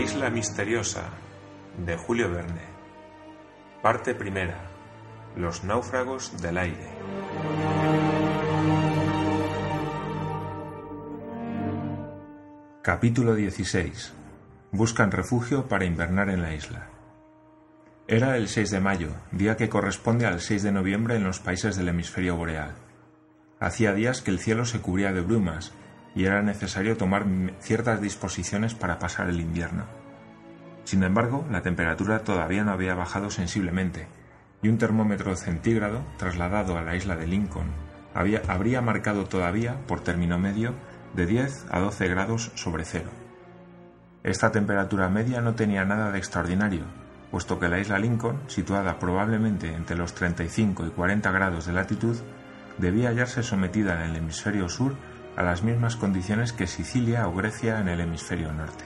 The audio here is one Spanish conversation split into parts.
isla misteriosa de Julio Verne. Parte primera. Los náufragos del aire. Capítulo 16. Buscan refugio para invernar en la isla. Era el 6 de mayo, día que corresponde al 6 de noviembre en los países del hemisferio boreal. Hacía días que el cielo se cubría de brumas y era necesario tomar ciertas disposiciones para pasar el invierno. Sin embargo, la temperatura todavía no había bajado sensiblemente, y un termómetro centígrado trasladado a la isla de Lincoln habría marcado todavía, por término medio, de 10 a 12 grados sobre cero. Esta temperatura media no tenía nada de extraordinario, puesto que la isla Lincoln, situada probablemente entre los 35 y 40 grados de latitud, debía hallarse sometida en el hemisferio sur a las mismas condiciones que Sicilia o Grecia en el hemisferio norte.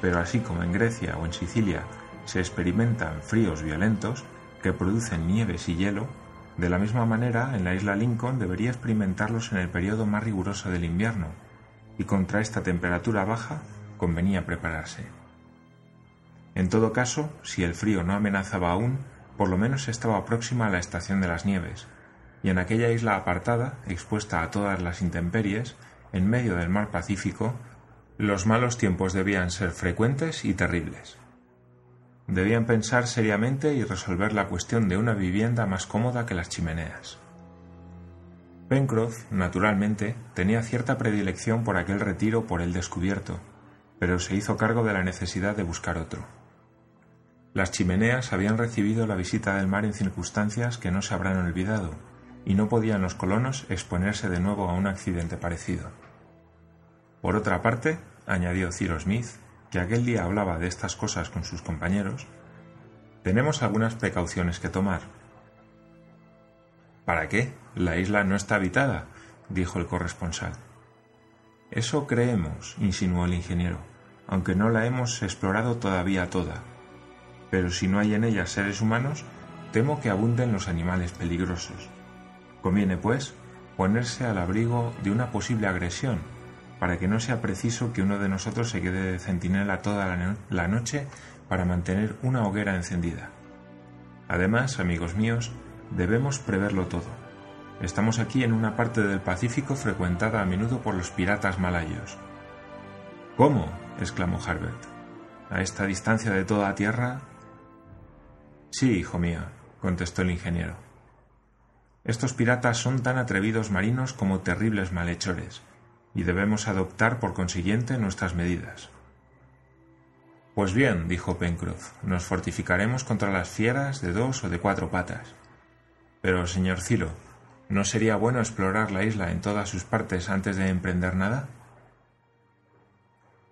Pero así como en Grecia o en Sicilia se experimentan fríos violentos que producen nieves y hielo, de la misma manera en la isla Lincoln debería experimentarlos en el periodo más riguroso del invierno, y contra esta temperatura baja convenía prepararse. En todo caso, si el frío no amenazaba aún, por lo menos estaba próxima a la estación de las nieves, y en aquella isla apartada, expuesta a todas las intemperies, en medio del mar Pacífico, los malos tiempos debían ser frecuentes y terribles. Debían pensar seriamente y resolver la cuestión de una vivienda más cómoda que las chimeneas. Pencroff, naturalmente, tenía cierta predilección por aquel retiro por el descubierto, pero se hizo cargo de la necesidad de buscar otro. Las chimeneas habían recibido la visita del mar en circunstancias que no se habrán olvidado, y no podían los colonos exponerse de nuevo a un accidente parecido. Por otra parte, añadió Cyrus Smith, que aquel día hablaba de estas cosas con sus compañeros, tenemos algunas precauciones que tomar. ¿Para qué? La isla no está habitada, dijo el corresponsal. Eso creemos, insinuó el ingeniero, aunque no la hemos explorado todavía toda. Pero si no hay en ella seres humanos, temo que abunden los animales peligrosos. Conviene, pues, ponerse al abrigo de una posible agresión, para que no sea preciso que uno de nosotros se quede de centinela toda la, noche para mantener una hoguera encendida. Además, amigos míos, debemos preverlo todo. Estamos aquí en una parte del Pacífico frecuentada a menudo por los piratas malayos. ¿Cómo? exclamó Harbert. ¿A esta distancia de toda tierra? Sí, hijo mío, contestó el ingeniero. Estos piratas son tan atrevidos marinos como terribles malhechores, y debemos adoptar por consiguiente nuestras medidas. Pues bien, dijo Pencroff, nos fortificaremos contra las fieras de dos o de cuatro patas. Pero, señor Ciro, ¿no sería bueno explorar la isla en todas sus partes antes de emprender nada?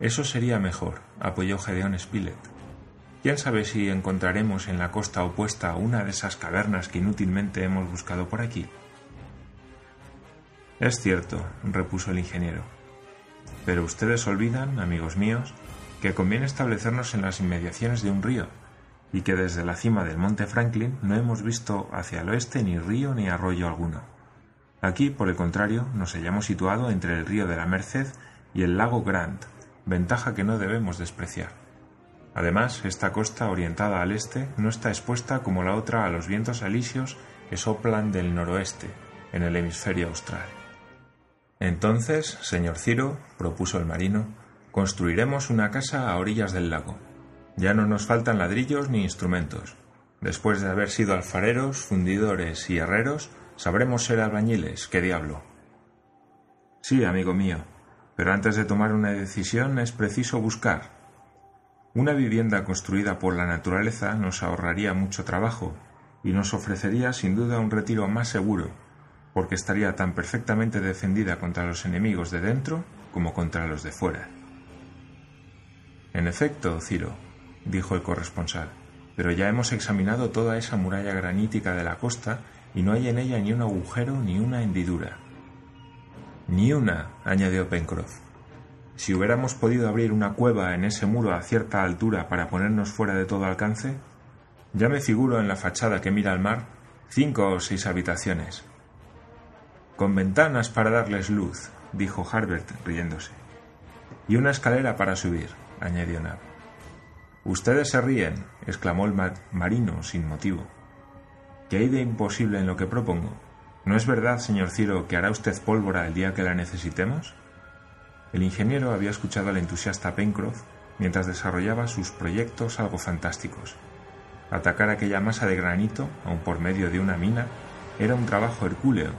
Eso sería mejor, apoyó Gedeón Spilett. ¿Quién sabe si encontraremos en la costa opuesta una de esas cavernas que inútilmente hemos buscado por aquí? Es cierto, repuso el ingeniero. Pero ustedes olvidan, amigos míos, que conviene establecernos en las inmediaciones de un río, y que desde la cima del monte Franklin no hemos visto hacia el oeste ni río ni arroyo alguno. Aquí, por el contrario, nos hallamos situado entre el río de la Merced y el lago Grant, ventaja que no debemos despreciar. Además, esta costa orientada al este no está expuesta como la otra a los vientos alisios que soplan del noroeste, en el hemisferio austral. Entonces, señor Ciro, propuso el marino, construiremos una casa a orillas del lago. Ya no nos faltan ladrillos ni instrumentos. Después de haber sido alfareros, fundidores y herreros, sabremos ser albañiles, qué diablo. Sí, amigo mío, pero antes de tomar una decisión es preciso buscar, una vivienda construida por la naturaleza nos ahorraría mucho trabajo y nos ofrecería sin duda un retiro más seguro, porque estaría tan perfectamente defendida contra los enemigos de dentro como contra los de fuera. En efecto, Ciro, dijo el corresponsal, pero ya hemos examinado toda esa muralla granítica de la costa y no hay en ella ni un agujero ni una hendidura. Ni una, añadió Pencroff. Si hubiéramos podido abrir una cueva en ese muro a cierta altura para ponernos fuera de todo alcance, ya me figuro en la fachada que mira al mar cinco o seis habitaciones. Con ventanas para darles luz, dijo Harbert riéndose. Y una escalera para subir, añadió Nab. Ustedes se ríen, exclamó el marino sin motivo. ¿Qué hay de imposible en lo que propongo? ¿No es verdad, señor Ciro, que hará usted pólvora el día que la necesitemos? El ingeniero había escuchado al entusiasta Pencroff mientras desarrollaba sus proyectos algo fantásticos. Atacar aquella masa de granito, aun por medio de una mina, era un trabajo hercúleo,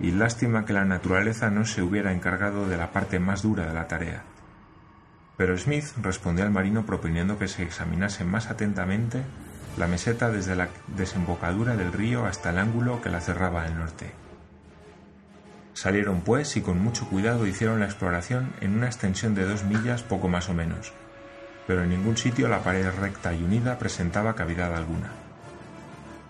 y lástima que la naturaleza no se hubiera encargado de la parte más dura de la tarea. Pero Smith respondió al marino proponiendo que se examinase más atentamente la meseta desde la desembocadura del río hasta el ángulo que la cerraba al norte. Salieron pues y con mucho cuidado hicieron la exploración en una extensión de dos millas poco más o menos, pero en ningún sitio la pared recta y unida presentaba cavidad alguna.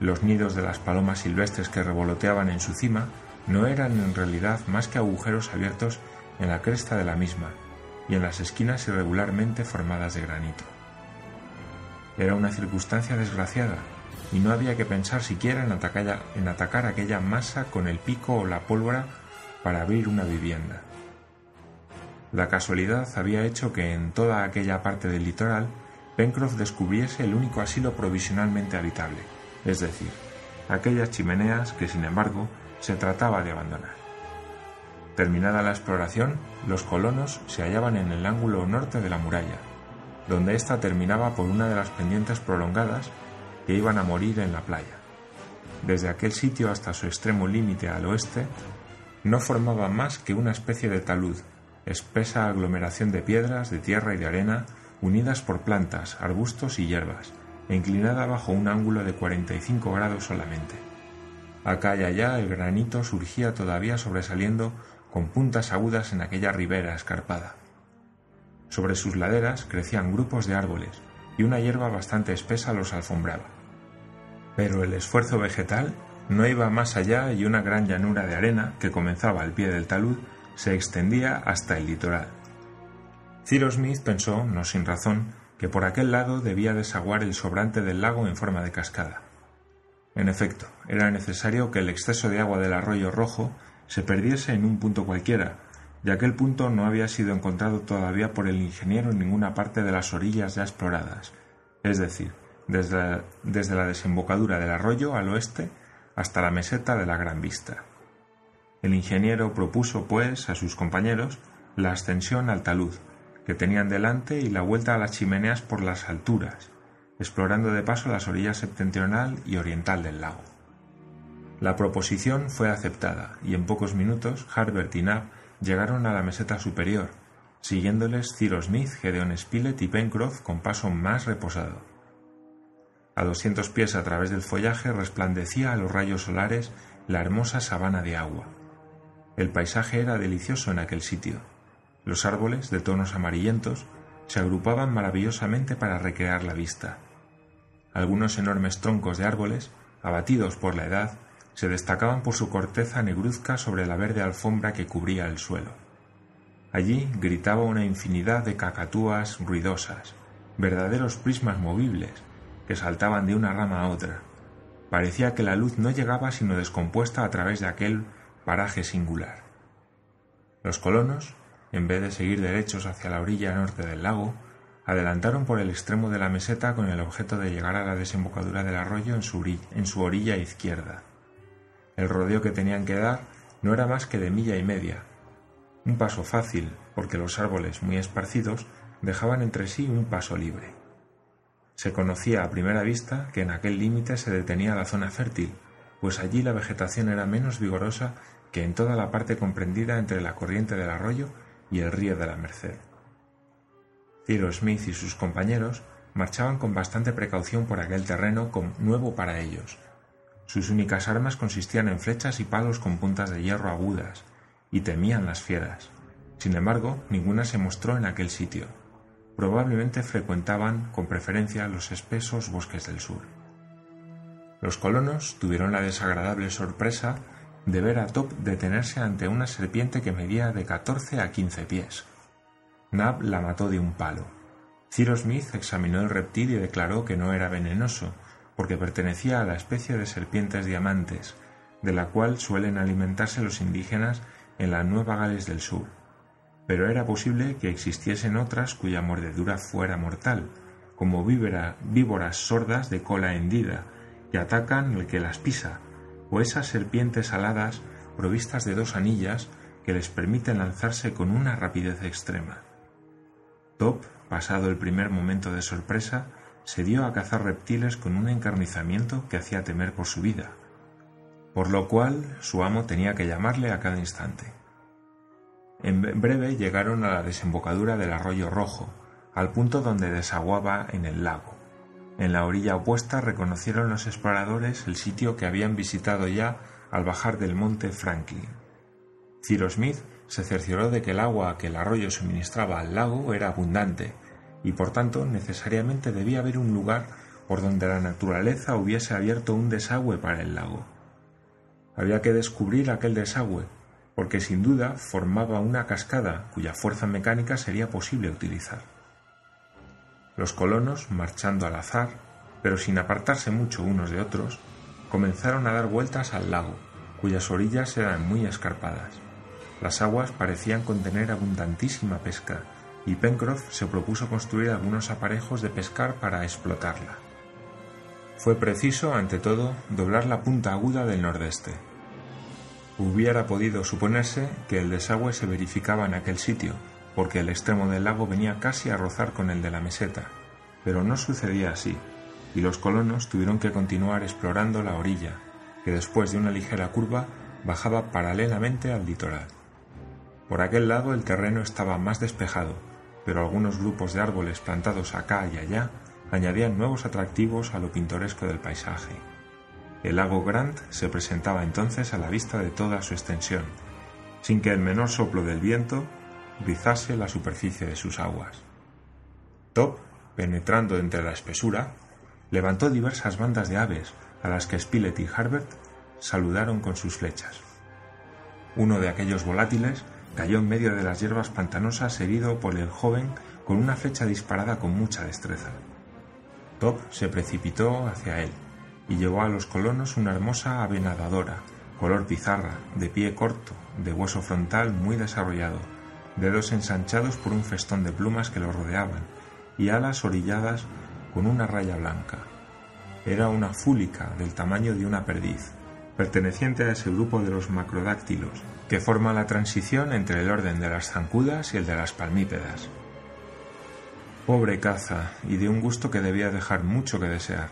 Los nidos de las palomas silvestres que revoloteaban en su cima no eran en realidad más que agujeros abiertos en la cresta de la misma y en las esquinas irregularmente formadas de granito. Era una circunstancia desgraciada, y no había que pensar siquiera en atacar, en atacar aquella masa con el pico o la pólvora para abrir una vivienda. La casualidad había hecho que en toda aquella parte del litoral Pencroff descubriese el único asilo provisionalmente habitable, es decir, aquellas chimeneas que, sin embargo, se trataba de abandonar. Terminada la exploración, los colonos se hallaban en el ángulo norte de la muralla, donde ésta terminaba por una de las pendientes prolongadas que iban a morir en la playa. Desde aquel sitio hasta su extremo límite al oeste no formaba más que una especie de talud, espesa aglomeración de piedras, de tierra y de arena, unidas por plantas, arbustos y hierbas, e inclinada bajo un ángulo de 45 grados solamente. Acá y allá el granito surgía todavía sobresaliendo con puntas agudas en aquella ribera escarpada. Sobre sus laderas crecían grupos de árboles y una hierba bastante espesa los alfombraba. Pero el esfuerzo vegetal no iba más allá y una gran llanura de arena que comenzaba al pie del talud se extendía hasta el litoral. Cyrus Smith pensó, no sin razón, que por aquel lado debía desaguar el sobrante del lago en forma de cascada. En efecto, era necesario que el exceso de agua del arroyo rojo se perdiese en un punto cualquiera, y aquel punto no había sido encontrado todavía por el ingeniero en ninguna parte de las orillas ya exploradas, es decir, desde desde la desembocadura del arroyo al oeste hasta la meseta de la Gran Vista. El ingeniero propuso, pues, a sus compañeros la ascensión al talud, que tenían delante, y la vuelta a las chimeneas por las alturas, explorando de paso las orillas septentrional y oriental del lago. La proposición fue aceptada, y en pocos minutos Harbert y Knapp llegaron a la meseta superior, siguiéndoles Cyrus Smith, Gedeon Spilett y Pencroff con paso más reposado. A doscientos pies a través del follaje resplandecía a los rayos solares la hermosa sabana de agua. El paisaje era delicioso en aquel sitio. Los árboles, de tonos amarillentos, se agrupaban maravillosamente para recrear la vista. Algunos enormes troncos de árboles, abatidos por la edad, se destacaban por su corteza negruzca sobre la verde alfombra que cubría el suelo. Allí gritaba una infinidad de cacatúas ruidosas, verdaderos prismas movibles, que saltaban de una rama a otra. Parecía que la luz no llegaba sino descompuesta a través de aquel paraje singular. Los colonos, en vez de seguir derechos hacia la orilla norte del lago, adelantaron por el extremo de la meseta con el objeto de llegar a la desembocadura del arroyo en su, en su orilla izquierda. El rodeo que tenían que dar no era más que de milla y media, un paso fácil, porque los árboles muy esparcidos dejaban entre sí un paso libre. Se conocía a primera vista que en aquel límite se detenía la zona fértil, pues allí la vegetación era menos vigorosa que en toda la parte comprendida entre la corriente del arroyo y el río de la Merced. Cyrus Smith y sus compañeros marchaban con bastante precaución por aquel terreno nuevo para ellos. Sus únicas armas consistían en flechas y palos con puntas de hierro agudas, y temían las fieras. Sin embargo, ninguna se mostró en aquel sitio probablemente frecuentaban con preferencia los espesos bosques del sur. Los colonos tuvieron la desagradable sorpresa de ver a Top detenerse ante una serpiente que medía de 14 a 15 pies. Nab la mató de un palo. Cyrus Smith examinó el reptil y declaró que no era venenoso, porque pertenecía a la especie de serpientes diamantes, de la cual suelen alimentarse los indígenas en la Nueva Gales del Sur. Pero era posible que existiesen otras cuya mordedura fuera mortal, como víboras sordas de cola hendida, que atacan el que las pisa, o esas serpientes aladas provistas de dos anillas que les permiten lanzarse con una rapidez extrema. Top, pasado el primer momento de sorpresa, se dio a cazar reptiles con un encarnizamiento que hacía temer por su vida, por lo cual su amo tenía que llamarle a cada instante. En breve llegaron a la desembocadura del arroyo rojo, al punto donde desaguaba en el lago. En la orilla opuesta reconocieron los exploradores el sitio que habían visitado ya al bajar del monte Franklin. Cyrus Smith se cercioró de que el agua que el arroyo suministraba al lago era abundante y por tanto necesariamente debía haber un lugar por donde la naturaleza hubiese abierto un desagüe para el lago. Había que descubrir aquel desagüe, porque sin duda formaba una cascada cuya fuerza mecánica sería posible utilizar. Los colonos, marchando al azar, pero sin apartarse mucho unos de otros, comenzaron a dar vueltas al lago, cuyas orillas eran muy escarpadas. Las aguas parecían contener abundantísima pesca, y Pencroff se propuso construir algunos aparejos de pescar para explotarla. Fue preciso, ante todo, doblar la punta aguda del nordeste. Hubiera podido suponerse que el desagüe se verificaba en aquel sitio, porque el extremo del lago venía casi a rozar con el de la meseta, pero no sucedía así, y los colonos tuvieron que continuar explorando la orilla, que después de una ligera curva bajaba paralelamente al litoral. Por aquel lado el terreno estaba más despejado, pero algunos grupos de árboles plantados acá y allá añadían nuevos atractivos a lo pintoresco del paisaje. El lago Grant se presentaba entonces a la vista de toda su extensión, sin que el menor soplo del viento rizase la superficie de sus aguas. Top, penetrando entre la espesura, levantó diversas bandas de aves a las que Spilett y Harbert saludaron con sus flechas. Uno de aquellos volátiles cayó en medio de las hierbas pantanosas herido por el joven con una flecha disparada con mucha destreza. Top se precipitó hacia él y llevó a los colonos una hermosa ave nadadora, color pizarra, de pie corto, de hueso frontal muy desarrollado, dedos ensanchados por un festón de plumas que lo rodeaban y alas orilladas con una raya blanca. Era una fúlica del tamaño de una perdiz, perteneciente a ese grupo de los macrodáctilos, que forma la transición entre el orden de las zancudas y el de las palmípedas. Pobre caza, y de un gusto que debía dejar mucho que desear.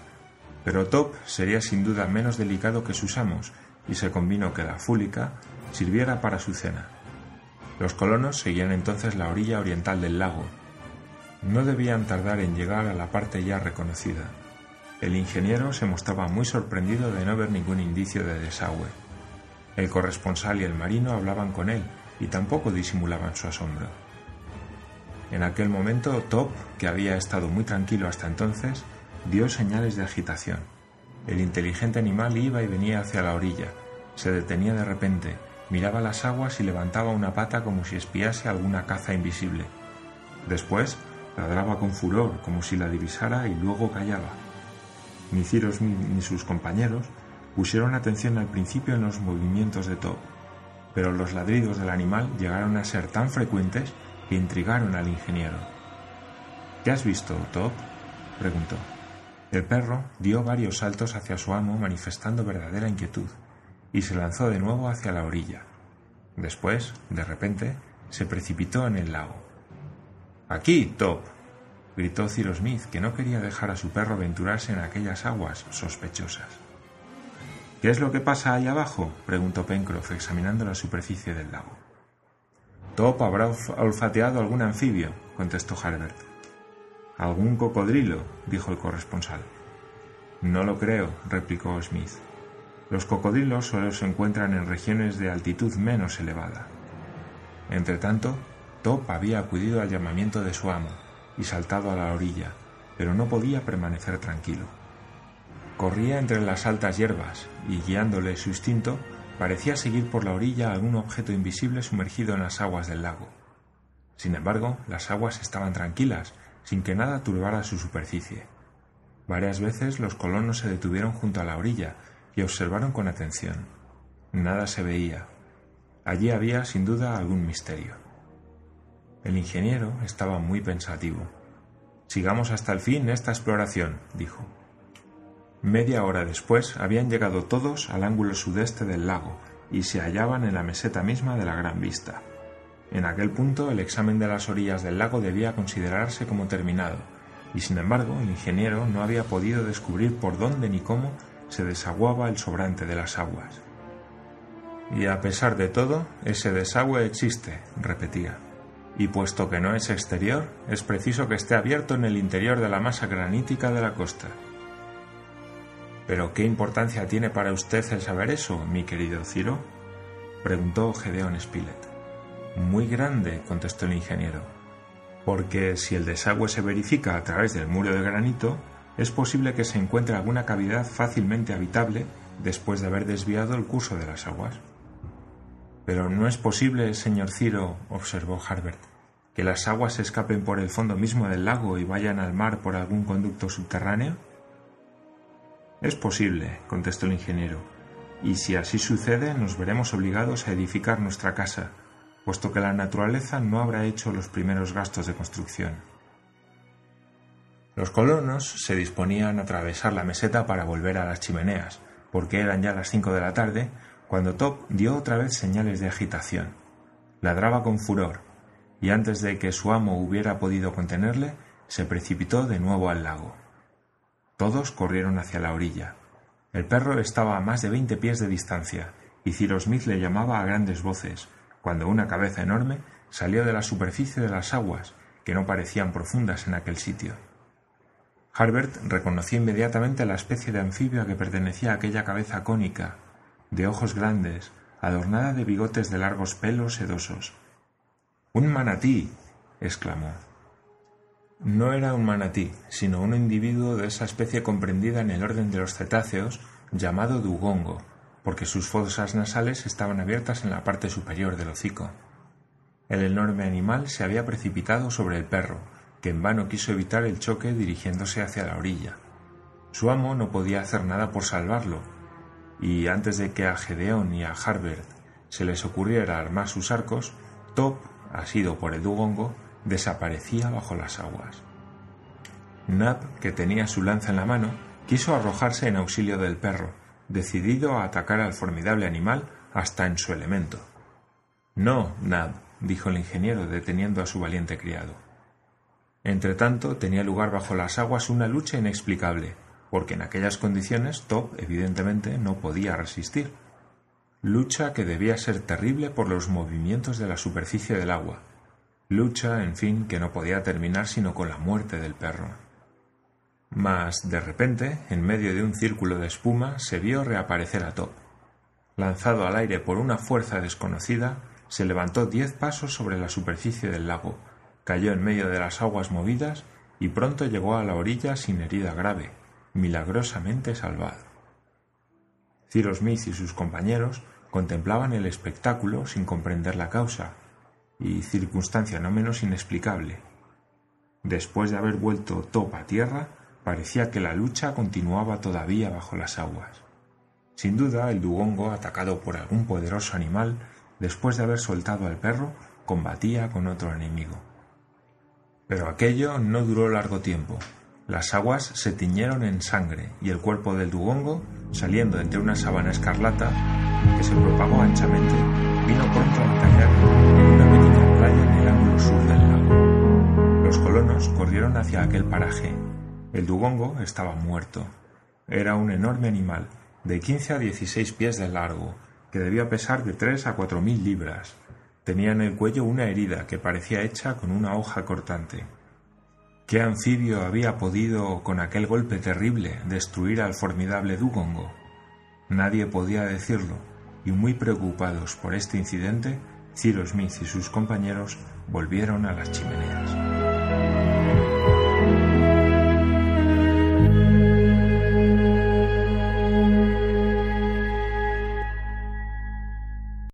Pero Top sería sin duda menos delicado que sus amos, y se convino que la fúlica sirviera para su cena. Los colonos seguían entonces la orilla oriental del lago. No debían tardar en llegar a la parte ya reconocida. El ingeniero se mostraba muy sorprendido de no ver ningún indicio de desagüe. El corresponsal y el marino hablaban con él y tampoco disimulaban su asombro. En aquel momento Top, que había estado muy tranquilo hasta entonces, dio señales de agitación. El inteligente animal iba y venía hacia la orilla, se detenía de repente, miraba las aguas y levantaba una pata como si espiase alguna caza invisible. Después ladraba con furor como si la divisara y luego callaba. Ni Ciros ni sus compañeros pusieron atención al principio en los movimientos de Top, pero los ladridos del animal llegaron a ser tan frecuentes que intrigaron al ingeniero. ¿Qué has visto, Top? preguntó. El perro dio varios saltos hacia su amo manifestando verdadera inquietud y se lanzó de nuevo hacia la orilla. Después, de repente, se precipitó en el lago. Aquí, Top. gritó Cyrus Smith, que no quería dejar a su perro aventurarse en aquellas aguas sospechosas. ¿Qué es lo que pasa ahí abajo? preguntó Pencroff, examinando la superficie del lago. Top habrá olfateado algún anfibio, contestó Harbert. ¿Algún cocodrilo? dijo el corresponsal. No lo creo, replicó Smith. Los cocodrilos solo se encuentran en regiones de altitud menos elevada. Entretanto, Top había acudido al llamamiento de su amo y saltado a la orilla, pero no podía permanecer tranquilo. Corría entre las altas hierbas y, guiándole su instinto, parecía seguir por la orilla algún objeto invisible sumergido en las aguas del lago. Sin embargo, las aguas estaban tranquilas, sin que nada turbara su superficie. Varias veces los colonos se detuvieron junto a la orilla y observaron con atención. Nada se veía. Allí había sin duda algún misterio. El ingeniero estaba muy pensativo. Sigamos hasta el fin esta exploración, dijo. Media hora después habían llegado todos al ángulo sudeste del lago y se hallaban en la meseta misma de la Gran Vista. En aquel punto el examen de las orillas del lago debía considerarse como terminado, y sin embargo el ingeniero no había podido descubrir por dónde ni cómo se desaguaba el sobrante de las aguas. Y a pesar de todo, ese desagüe existe, repetía. Y puesto que no es exterior, es preciso que esté abierto en el interior de la masa granítica de la costa. ¿Pero qué importancia tiene para usted el saber eso, mi querido Ciro? preguntó Gedeón Spilett. Muy grande, contestó el ingeniero, porque si el desagüe se verifica a través del muro de granito, es posible que se encuentre alguna cavidad fácilmente habitable después de haber desviado el curso de las aguas. Pero no es posible, señor Ciro, observó Harbert, que las aguas escapen por el fondo mismo del lago y vayan al mar por algún conducto subterráneo. Es posible, contestó el ingeniero, y si así sucede nos veremos obligados a edificar nuestra casa, puesto que la naturaleza no habrá hecho los primeros gastos de construcción. Los colonos se disponían a atravesar la meseta para volver a las chimeneas, porque eran ya las cinco de la tarde, cuando Top dio otra vez señales de agitación. Ladraba con furor, y antes de que su amo hubiera podido contenerle, se precipitó de nuevo al lago. Todos corrieron hacia la orilla. El perro estaba a más de veinte pies de distancia, y Cyrus Smith le llamaba a grandes voces, cuando una cabeza enorme salió de la superficie de las aguas, que no parecían profundas en aquel sitio. Harbert reconoció inmediatamente la especie de anfibio a que pertenecía aquella cabeza cónica, de ojos grandes, adornada de bigotes de largos pelos sedosos. ¡Un manatí! exclamó. No era un manatí, sino un individuo de esa especie comprendida en el orden de los cetáceos llamado dugongo, porque sus fosas nasales estaban abiertas en la parte superior del hocico. El enorme animal se había precipitado sobre el perro, que en vano quiso evitar el choque dirigiéndose hacia la orilla. Su amo no podía hacer nada por salvarlo, y antes de que a Gedeón y a Harbert se les ocurriera armar sus arcos, Top, asido por el dugongo, desaparecía bajo las aguas. Nab, que tenía su lanza en la mano, quiso arrojarse en auxilio del perro, decidido a atacar al formidable animal hasta en su elemento. No, Nab, dijo el ingeniero, deteniendo a su valiente criado. Entretanto, tenía lugar bajo las aguas una lucha inexplicable, porque en aquellas condiciones Top evidentemente no podía resistir. Lucha que debía ser terrible por los movimientos de la superficie del agua, Lucha, en fin, que no podía terminar sino con la muerte del perro. Mas, de repente, en medio de un círculo de espuma, se vio reaparecer a Top. Lanzado al aire por una fuerza desconocida, se levantó diez pasos sobre la superficie del lago, cayó en medio de las aguas movidas y pronto llegó a la orilla sin herida grave, milagrosamente salvado. Cyrus Smith y sus compañeros contemplaban el espectáculo sin comprender la causa, y circunstancia no menos inexplicable. Después de haber vuelto Top a tierra, parecía que la lucha continuaba todavía bajo las aguas. Sin duda, el dugongo, atacado por algún poderoso animal, después de haber soltado al perro, combatía con otro enemigo. Pero aquello no duró largo tiempo. Las aguas se tiñeron en sangre y el cuerpo del dugongo, saliendo entre una sabana escarlata que se propagó anchamente, vino pronto a caer en el ángulo sur del lago. Los colonos corrieron hacia aquel paraje. El dugongo estaba muerto. Era un enorme animal, de quince a dieciséis pies de largo, que debía pesar de tres a cuatro mil libras. Tenía en el cuello una herida que parecía hecha con una hoja cortante. ¿Qué anfibio había podido, con aquel golpe terrible, destruir al formidable dugongo? Nadie podía decirlo, y muy preocupados por este incidente, Cyrus Smith y sus compañeros volvieron a las chimeneas.